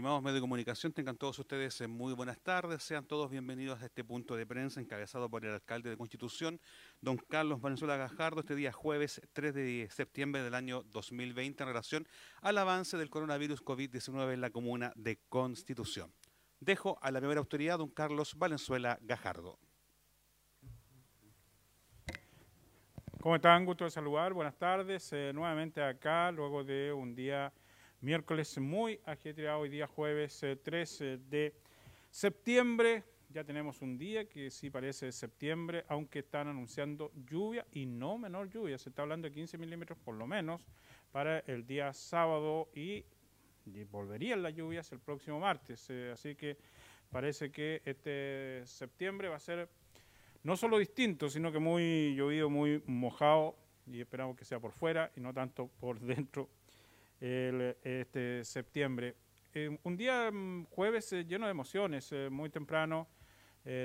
Estimados medios de comunicación, tengan todos ustedes eh, muy buenas tardes. Sean todos bienvenidos a este punto de prensa encabezado por el alcalde de Constitución, don Carlos Valenzuela Gajardo, este día jueves 3 de septiembre del año 2020 en relación al avance del coronavirus COVID-19 en la comuna de Constitución. Dejo a la primera autoridad, don Carlos Valenzuela Gajardo. ¿Cómo están? Gusto de saludar. Buenas tardes. Eh, nuevamente acá, luego de un día miércoles muy ajetreado, hoy día jueves 3 eh, de septiembre. Ya tenemos un día que sí parece septiembre, aunque están anunciando lluvia y no menor lluvia. Se está hablando de 15 milímetros por lo menos para el día sábado y, volverían las lluvias el próximo martes. Eh, así que parece que este septiembre va a ser no solo distinto, sino que muy llovido, muy mojado y esperamos que sea por fuera y no tanto por dentro el, este septiembre. Eh, un día mm, jueves eh, lleno de emociones, eh, muy temprano,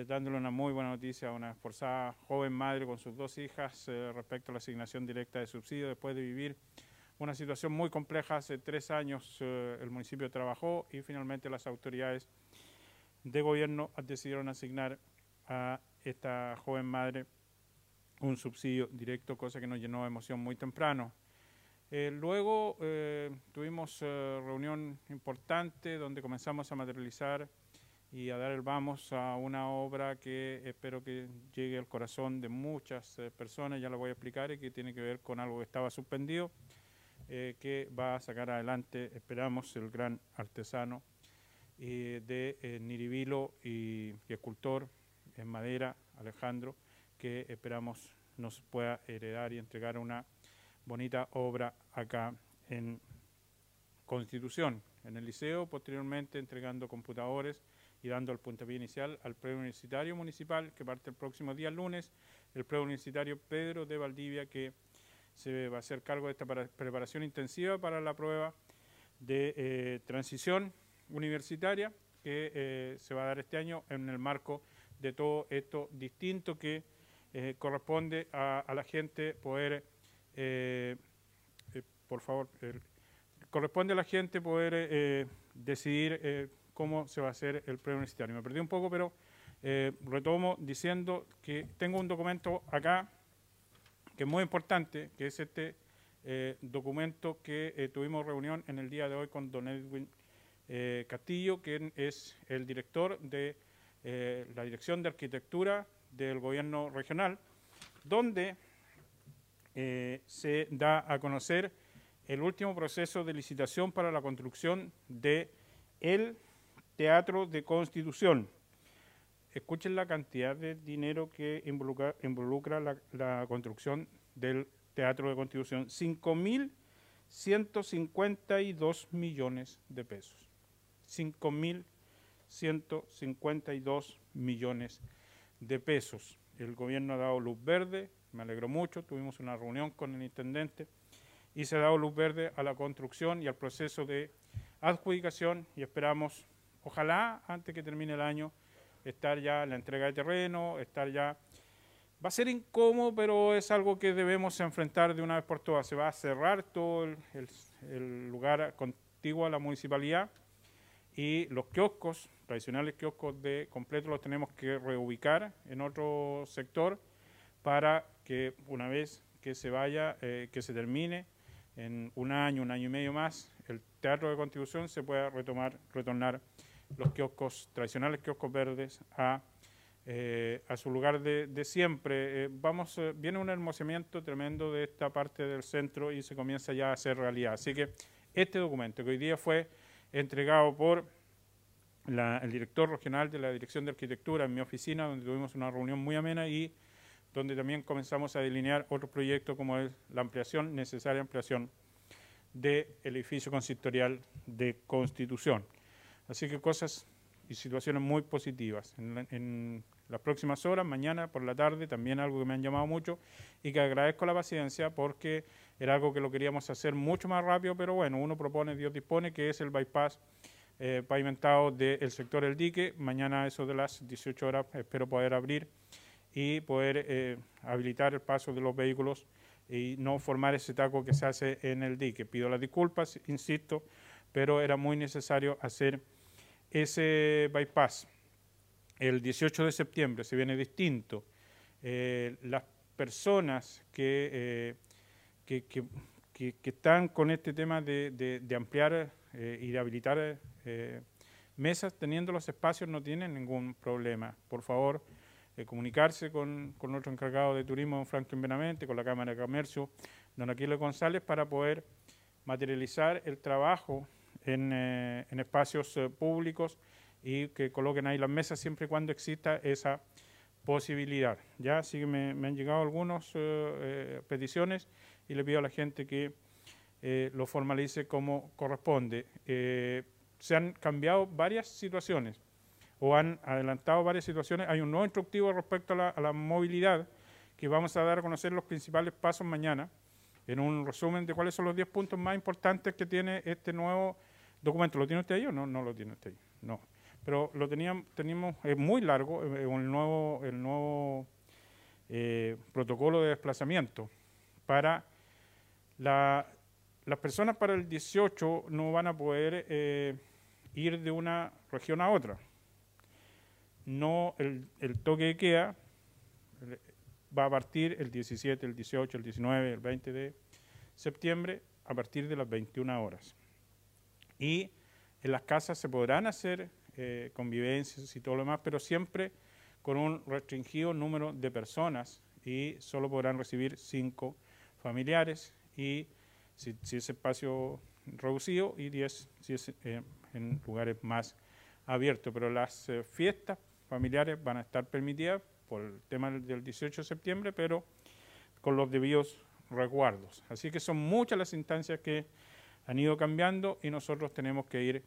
dándole una muy buena noticia a una esforzada joven madre con sus dos hijas respecto a la asignación directa de subsidio después de vivir una situación muy compleja. Hace tres años el municipio trabajó y finalmente las autoridades de gobierno decidieron asignar a esta joven madre un subsidio directo, cosa que nos llenó de emoción muy temprano. Eh, luego eh, tuvimos eh, reunión importante donde comenzamos a materializar y a dar el vamos a una obra que espero que llegue al corazón de muchas personas, ya lo voy a explicar, y que tiene que ver con algo que estaba suspendido, que va a sacar adelante, esperamos, el gran artesano de Niribilo y, y escultor en madera, Alejandro, que esperamos nos pueda heredar y entregar una bonita obra acá en Constitución, en el liceo, posteriormente entregando computadores y dando el puntapié inicial al preuniversitario municipal que parte el próximo día lunes, el preuniversitario Pedro de Valdivia que se va a hacer cargo de esta preparación intensiva para la prueba de eh, transición universitaria que eh, se va a dar este año en el marco de todo esto distinto que eh, corresponde a, a, la gente poder eh, eh, por favor, corresponde a la gente poder eh, decidir cómo se va a hacer el preuniversitario. Me perdí un poco, pero retomo diciendo que tengo un documento acá que es muy importante, que es este documento que tuvimos reunión en el día de hoy con don Edwin Castillo, que es el director de la Dirección de Arquitectura del Gobierno Regional, donde eh, se da a conocer el último proceso de licitación para la construcción de el Teatro de Constitución. Escuchen la cantidad de dinero que involucra, la, la, construcción del Teatro de Constitución. 5.152 millones de pesos. 5.152 millones de pesos. El gobierno ha dado luz verde, me alegró mucho, tuvimos una reunión con el intendente y se ha dado luz verde a la construcción y al proceso de adjudicación y esperamos, ojalá antes que termine el año, estar ya en la entrega de terreno, estar ya... Va a ser incómodo, pero es algo que debemos enfrentar de una vez por todas. Se va a cerrar todo el, el lugar contiguo a la municipalidad y los kioscos, tradicionales kioscos de completo, los tenemos que reubicar en otro sector para que una vez que se vaya, eh, que se termine en un año, un año y medio más, el Teatro de Constitución se pueda retomar, retornar los kioscos tradicionales, kioscos verdes, a, eh, a su lugar de, siempre. Eh, vamos, viene un hermosamiento tremendo de esta parte del centro y se comienza ya a hacer realidad. Así que este documento que hoy día fue entregado por el director regional de la Dirección de Arquitectura en mi oficina, donde tuvimos una reunión muy amena y donde también comenzamos a delinear otro proyecto como es la ampliación, necesaria ampliación del edificio consistorial de Constitución. Así que cosas y situaciones muy positivas. En, las próximas horas, mañana por la tarde, también algo que me han llamado mucho y que agradezco la paciencia porque era algo que lo queríamos hacer mucho más rápido, pero bueno, uno propone, Dios dispone, que es el bypass eh, pavimentado del sector El Dique. Mañana eso de las 18 horas espero poder abrir y poder eh, habilitar el paso de los vehículos y no formar ese taco que se hace en el dique. Pido las disculpas, insisto, pero era muy necesario hacer ese bypass. El 18 de septiembre se viene distinto. Eh, las personas que, que, están con este tema de, ampliar y de habilitar mesas, teniendo los espacios, no tienen ningún problema. Por favor, comunicarse con, con, nuestro encargado de turismo, don Franklin Benavente, con la Cámara de Comercio, don Aquilo González, para poder materializar el trabajo en, eh, espacios eh, públicos y que coloquen ahí las mesas siempre y cuando exista esa posibilidad. Ya, así que me, han llegado algunas eh, peticiones y le pido a la gente que lo formalice como corresponde. se han cambiado varias situaciones o han adelantado varias situaciones. Hay un nuevo instructivo respecto a la, movilidad que vamos a dar a conocer los principales pasos mañana en un resumen de cuáles son los 10 puntos más importantes que tiene este nuevo documento. ¿Lo tiene usted ahí o no? No lo tiene usted ahí. No. Pero lo teníamos, teníamos es muy largo, eh, el nuevo, el nuevo eh, protocolo de desplazamiento para la, las personas para el 18 no van a poder eh, ir de una región a otra no el, toque de queda va a partir el 17, el 18, el 19, el 20 de septiembre a partir de las 21 horas. Y en las casas se podrán hacer eh, convivencias y todo lo demás, pero siempre con un restringido número de personas y solo podrán recibir cinco familiares y si, es espacio reducido y 10 si es eh, en lugares más abiertos. Pero las eh, fiestas familiares van a estar permitidas por el tema del 18 de septiembre, pero con los debidos resguardos. Así que son muchas las instancias que han ido cambiando y nosotros tenemos que ir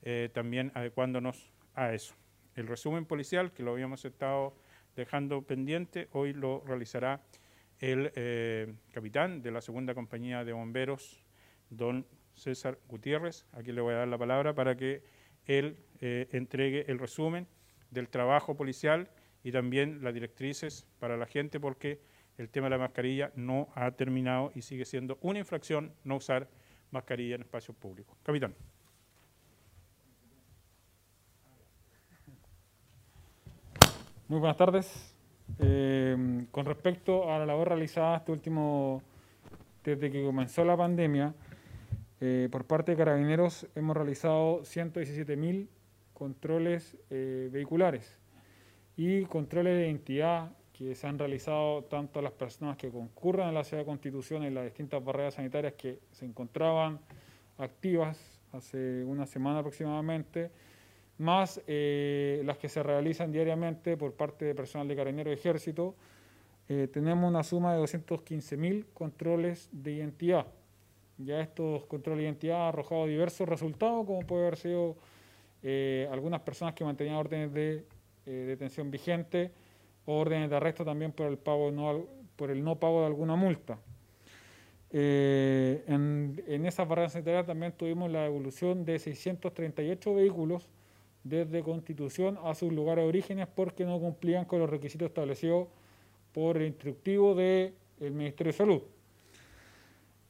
eh, también adecuándonos a eso. El resumen policial, que lo habíamos estado dejando pendiente, hoy lo realizará el eh, capitán de la segunda compañía de bomberos, don César Gutiérrez. Aquí le voy a dar la palabra para que él eh, entregue el resumen del trabajo policial y también las directrices para la gente porque el tema de la mascarilla no ha terminado y sigue siendo una infracción no usar mascarilla en espacios públicos. Capitán. Muy buenas tardes. Eh, con respecto a la labor realizada este último, desde que comenzó la pandemia, eh, por parte de Carabineros hemos realizado 117.000 controles eh, vehiculares y controles de identidad que se han realizado tanto a las personas que concurran a la ciudad de Constitución en las distintas barreras sanitarias que se encontraban activas hace una semana aproximadamente, más eh, las que se realizan diariamente por parte de personal de Carabineros y Ejército, eh, tenemos una suma de 215.000 controles de identidad. Ya estos controles de identidad han arrojado diversos resultados, como puede haber sido eh, algunas personas que mantenían órdenes de eh, detención vigente, órdenes de arresto también por el, pago no, por el no pago de alguna multa. Eh, en, en esas barreras sanitarias también tuvimos la evolución de 638 vehículos desde Constitución a sus lugares de orígenes porque no cumplían con los requisitos establecidos por el instructivo del Ministerio de Salud.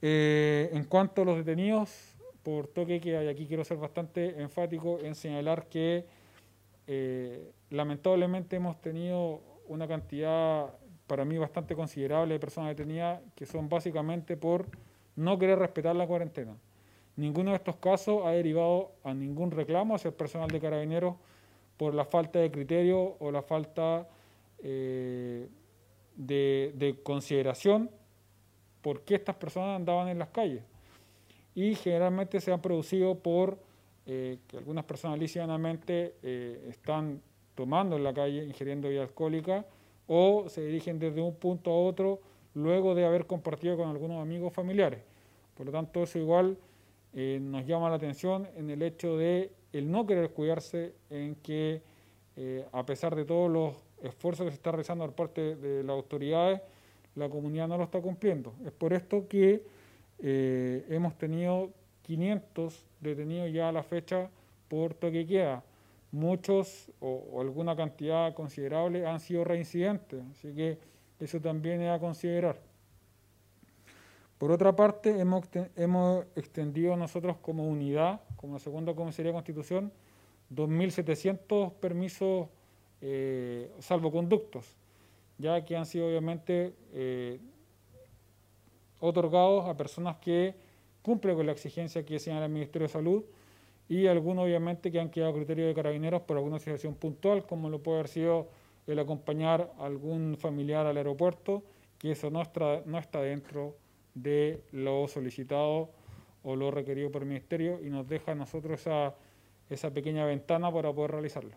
en cuanto a los detenidos, por toque que y aquí quiero ser bastante enfático en señalar que eh, lamentablemente hemos tenido una cantidad para mí bastante considerable de personas detenidas que son básicamente por no querer respetar la cuarentena. Ninguno de estos casos ha derivado a ningún reclamo hacia el personal de carabineros por la falta de criterio o la falta eh, de, de consideración por qué estas personas andaban en las calles y generalmente se han producido por eh, que algunas personas lisianamente eh, están tomando en la calle, ingiriendo bebida alcohólica o se dirigen desde un punto a otro luego de haber compartido con algunos amigos familiares. Por lo tanto, eso igual eh, nos llama la atención en el hecho de el no querer cuidarse, en que a pesar de todos los esfuerzos que se está realizando por parte de las autoridades, la comunidad no lo está cumpliendo. Es por esto que eh, hemos tenido 500 detenidos ya a la fecha por toque queda. Muchos o, alguna cantidad considerable han sido reincidentes, así que eso también es a considerar. Por otra parte, hemos, hemos extendido nosotros como unidad, como segunda comisaría de Constitución, 2.700 permisos eh, salvoconductos, ya que han sido obviamente eh, otorgados a personas que cumplen con la exigencia que señala el Ministerio de Salud y algunos obviamente que han quedado a criterio de carabineros por alguna situación puntual, como lo puede haber sido el acompañar algún familiar al aeropuerto, que eso no está, no está dentro de lo solicitado o lo requerido por el Ministerio y nos deja a nosotros esa, esa pequeña ventana para poder realizarlo.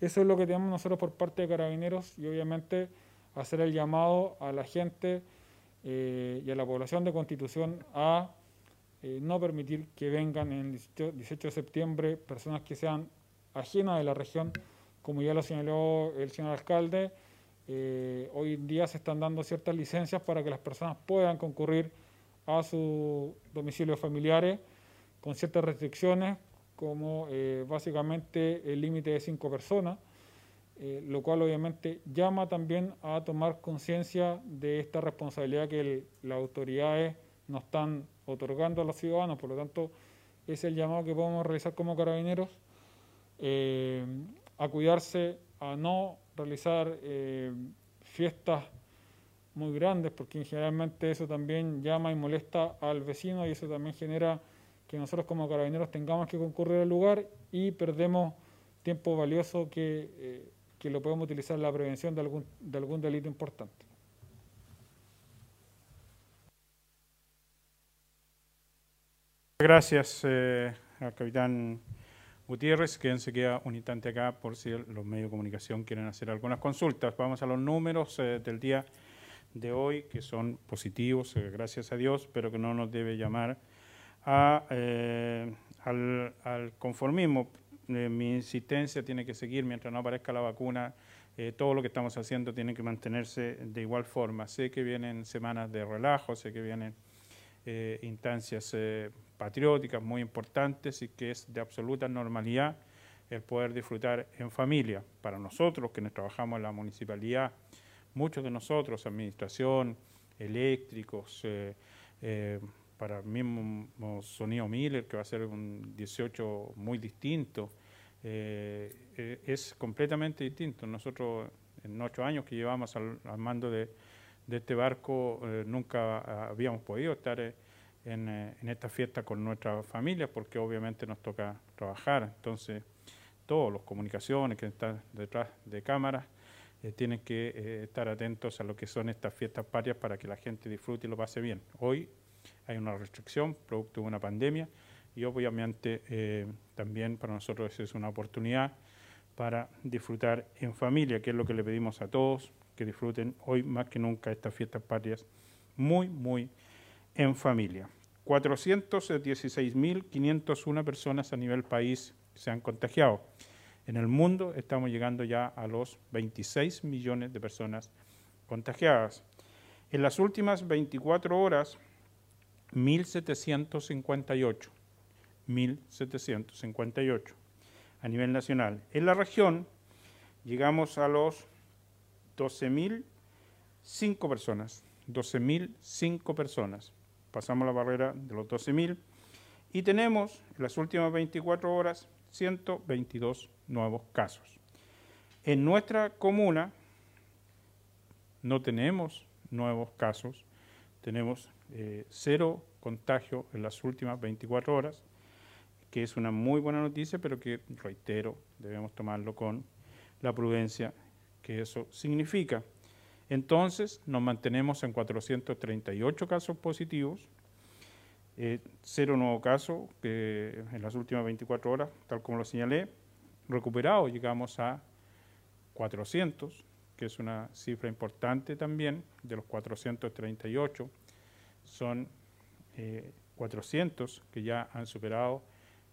Eso es lo que tenemos nosotros por parte de Carabineros y obviamente hacer el llamado a la gente eh, y a la población de Constitución a eh, no permitir que vengan en el 18 de septiembre personas que sean ajenas de la región, como ya lo señaló el señor alcalde. Eh, hoy en día se están dando ciertas licencias para que las personas puedan concurrir a sus domicilios familiares con ciertas restricciones, como eh, básicamente el límite de cinco personas, eh, lo cual obviamente llama también a tomar conciencia de esta responsabilidad que las autoridades nos están otorgando a los ciudadanos, por lo tanto es el llamado que podemos realizar como carabineros, eh, a cuidarse, a no realizar fiestas muy grandes, porque generalmente eso también llama y molesta al vecino y eso también genera que nosotros como carabineros tengamos que concurrir al lugar y perdemos tiempo valioso que, eh, que lo podemos utilizar en la prevención de algún, de algún delito importante. Gracias eh, al capitán Gutiérrez, quien se queda un instante acá por si los medios de comunicación quieren hacer algunas consultas. Vamos a los números eh, del día de hoy, que son positivos, eh, gracias a Dios, pero que no nos debe llamar a, eh, al, conformismo. Eh, mi insistencia tiene que seguir mientras no aparezca la vacuna. todo lo que estamos haciendo tiene que mantenerse de igual forma. Sé que vienen semanas de relajo, sé que vienen instancias patrióticas muy importantes y que es de absoluta normalidad el poder disfrutar en familia. Para nosotros, que trabajamos en la municipalidad, muchos de nosotros, administración, eléctricos, eh, eh, para el mismo sonido Miller, que va a ser un 18 muy distinto, eh, es completamente distinto. Nosotros, en ocho años que llevamos al, mando de, este barco, nunca habíamos podido estar en, en, esta fiesta con nuestra familia, porque obviamente nos toca trabajar. Entonces, todos los comunicaciones que están detrás de cámaras, eh, tienen que eh, estar atentos a lo que son estas fiestas patrias para que la gente disfrute y lo pase bien. Hoy hay una restricción producto de una pandemia y obviamente eh, también para nosotros es una oportunidad para disfrutar en familia, que es lo que le pedimos a todos, que disfruten hoy más que nunca estas fiestas patrias muy, muy en familia. 416.501 personas a nivel país se han contagiado. En el mundo estamos llegando ya a los 26 millones de personas contagiadas. En las últimas 24 horas, 1.758. 1.758 a nivel nacional. En la región llegamos a los 12.005 personas. 12.005 personas. Pasamos la barrera de los 12.000 y tenemos en las últimas 24 horas 122 nuevos casos. En nuestra comuna no tenemos nuevos casos, tenemos eh, cero contagio en las últimas 24 horas, que es una muy buena noticia, pero que, reitero, debemos tomarlo con la prudencia que eso significa. Entonces, nos mantenemos en 438 casos positivos, eh, cero nuevos casos en las últimas 24 horas, tal como lo señalé, recuperado llegamos a 400, que es una cifra importante también, de los 438, son 400 eh, que ya han superado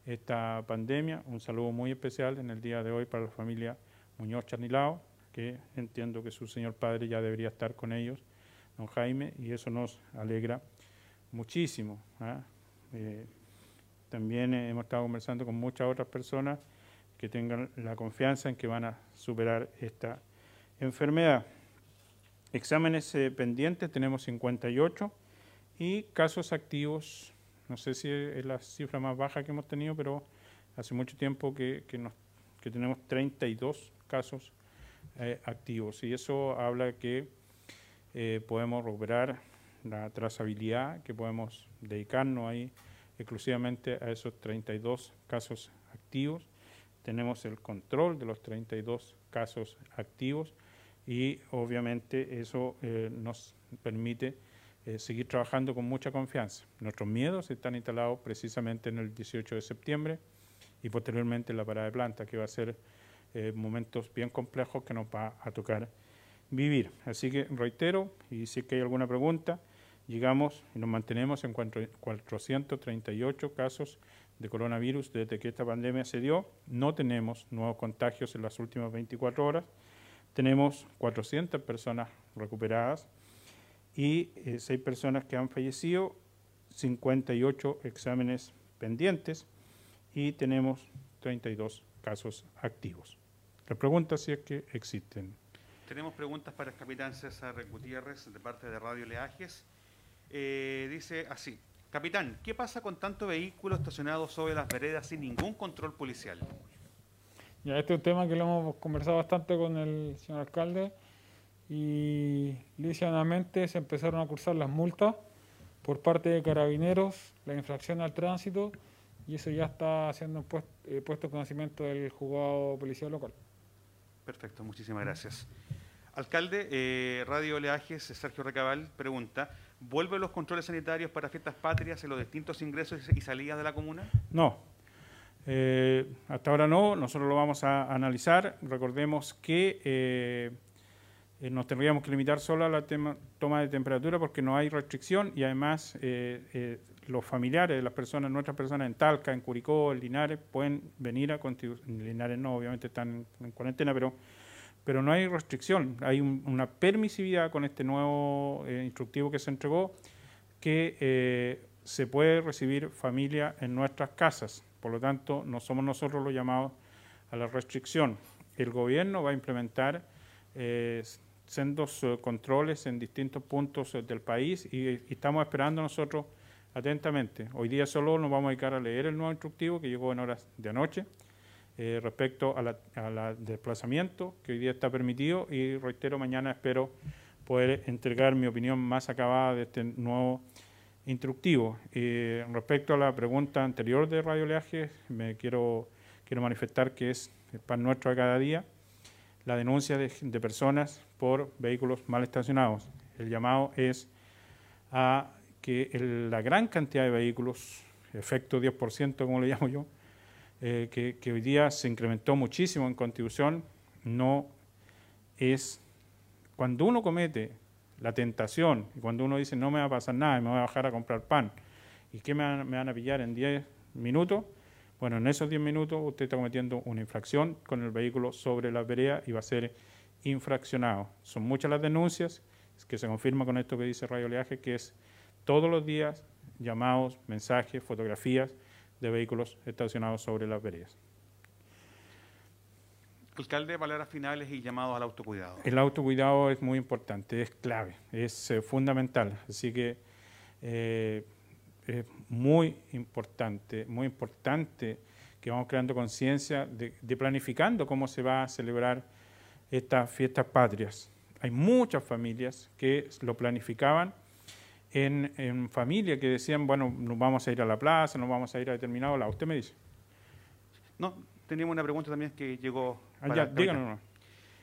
esta pandemia. Un saludo muy especial en el día de hoy para la familia Muñoz Charnilao, que entiendo que su señor padre ya debería estar con ellos, don Jaime, y eso nos alegra muchísimo. ¿ah? Eh, también hemos estado conversando con muchas otras personas que tengan la confianza en que van a superar esta enfermedad. Exámenes eh, pendientes tenemos 58 y casos activos No sé si es la cifra más baja que hemos tenido, pero hace mucho tiempo que, que, nos, que tenemos 32 casos eh, activos. Y eso habla que eh, podemos recuperar la trazabilidad, que podemos dedicarnos ahí exclusivamente a esos 32 casos activos. Tenemos el control de los 32 casos activos y obviamente eso eh, nos permite eh, seguir trabajando con mucha confianza. Nuestros miedos están instalados precisamente en el 18 de septiembre y posteriormente en la parada de planta, que va a ser eh, momentos bien complejos que nos va a tocar vivir. Así que reitero, y si que hay alguna pregunta, llegamos y nos mantenemos en 438 casos de coronavirus desde que esta pandemia se dio. No tenemos nuevos contagios en las últimas 24 horas. Tenemos 400 personas recuperadas y eh, 6 personas que han fallecido, 58 exámenes pendientes y tenemos 32 casos activos. La pregunta si es que existen. Tenemos preguntas para el capitán César Gutiérrez de parte de Radio Leajes. Eh, dice así, capitán, ¿qué pasa con tanto vehículo estacionado sobre las veredas sin ningún control policial? Ya, este es un tema que lo hemos conversado bastante con el señor alcalde y livianamente se empezaron a cursar las multas por parte de carabineros, la infracción al tránsito y eso ya está siendo puesto, eh, puesto en conocimiento del juzgado policial local. Perfecto, muchísimas gracias. Alcalde, eh, Radio Oleajes, Sergio Recabal pregunta, ¿vuelven los controles sanitarios para fiestas patrias en los distintos ingresos y salidas de la comuna? No, eh, hasta ahora no, nosotros lo vamos a analizar. Recordemos que eh, nos tendríamos que limitar solo a la toma de temperatura porque no hay restricción y además eh, eh, los familiares de las personas, nuestras personas en Talca, en Curicó, en Linares, pueden venir a contribuir. Linares no, obviamente están en, en cuarentena, pero, pero no hay restricción. Hay un, una permisividad con este nuevo instructivo que se entregó que se puede recibir familia en nuestras casas. Por lo tanto, no somos nosotros los llamados a la restricción. El gobierno va a implementar sendos eh, controles en distintos puntos eh, del país y, estamos esperando nosotros atentamente. Hoy día solo nos vamos a dedicar a leer el nuevo instructivo que llegó en horas de anoche eh, respecto a la, a la desplazamiento que hoy día está permitido y reitero, mañana espero poder entregar mi opinión más acabada de este nuevo instructivo. Respecto a la pregunta anterior de Radio Leaje, me quiero, quiero manifestar que es el pan nuestro de cada día la denuncia de, personas por vehículos mal estacionados. El llamado es a que la gran cantidad de vehículos, efecto 10%, como le llamo yo, eh, que, que hoy día se incrementó muchísimo en contribución, no es cuando uno comete la tentación, y cuando uno dice no me va a pasar nada, me voy a bajar a comprar pan, ¿y qué me me van a pillar en 10 minutos? Bueno, en esos 10 minutos usted está cometiendo una infracción con el vehículo sobre la vereda y va a ser infraccionado. Son muchas las denuncias que se confirma con esto que dice Radio Oleaje, que es todos los días llamados, mensajes, fotografías de vehículos estacionados sobre las veredas. Alcalde, palabras finales y llamados al autocuidado. El autocuidado es muy importante, es clave, es eh, fundamental. Así que eh, es muy importante, muy importante que vamos creando conciencia de, de, planificando cómo se va a celebrar estas fiestas patrias. Hay muchas familias que lo planificaban en, en familia que decían, bueno, nos vamos a ir a la plaza, nos vamos a ir a determinado lado. ¿Usted me dice? No, teníamos una pregunta también que llegó. Ah, ya, díganos.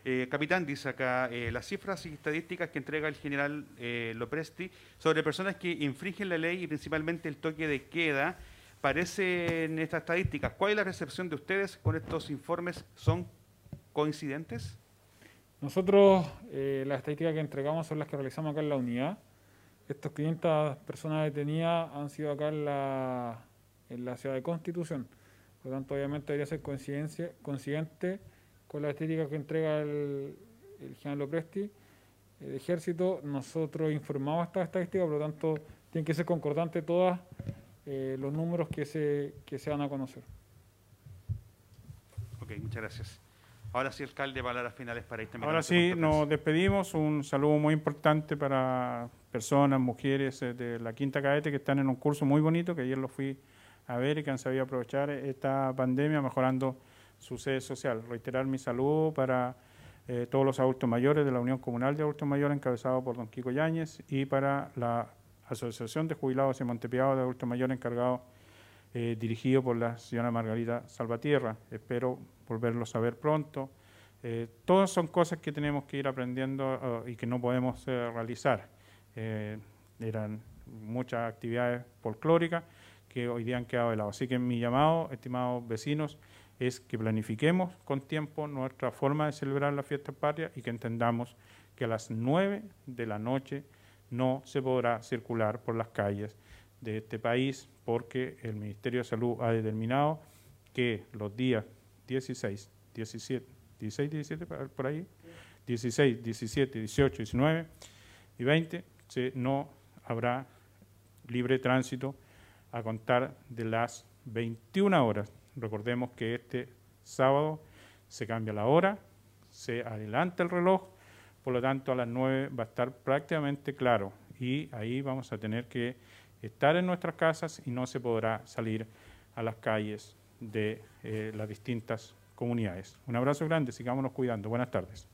Eh, capitán, dice acá, eh, las cifras y estadísticas que entrega el general eh, Lopresti sobre personas que infringen la ley y principalmente el toque de queda, parecen estas estadísticas. ¿Cuál es la recepción de ustedes con estos informes? ¿Son coincidentes? Nosotros, las estadísticas que entregamos son las que realizamos acá en la unidad. Estas 500 personas detenidas han sido acá en la, en la ciudad de Constitución. Por lo tanto, obviamente debería ser coincidente con la estética que entrega el, el general Lopresti, el ejército, nosotros informamos estas estadísticas, por lo tanto, tienen que ser concordantes todas eh, los números que se, que se van a conocer. Ok, muchas gracias. Ahora sí, alcalde, palabras finales para ir Ahora sí, nos despedimos. Un saludo muy importante para, personas, mujeres de la Quinta Cadete que están en un curso muy bonito, que ayer lo fui a ver y que han sabido aprovechar esta pandemia mejorando su sede social. Reiterar mi saludo para eh, todos los adultos mayores de la Unión Comunal de Adultos Mayores, encabezado por don Kiko Yáñez, y para la Asociación de Jubilados y Montepiados de Adultos Mayores, encargado, eh, dirigido por la señora Margarita Salvatierra. Espero volverlos a ver pronto. Eh, todas son cosas que tenemos que ir aprendiendo y que no podemos realizar. eran muchas actividades folclóricas que hoy día han quedado de lado. Así que mi llamado, estimados vecinos, es que planifiquemos con tiempo nuestra forma de celebrar la fiesta patria y que entendamos que a las 9 de la noche no se podrá circular por las calles de este país porque el Ministerio de Salud ha determinado que los días 16, 17, 16, 17 por ahí, 16, 17, 18, 19 y 20 se, no habrá libre tránsito a contar de las 21 horas. Recordemos que este sábado se cambia la hora, se adelanta el reloj, por lo tanto a las 9 va a estar prácticamente claro y ahí vamos a tener que estar en nuestras casas y no se podrá salir a las calles de eh, las distintas comunidades. Un abrazo grande, sigámonos cuidando. Buenas tardes.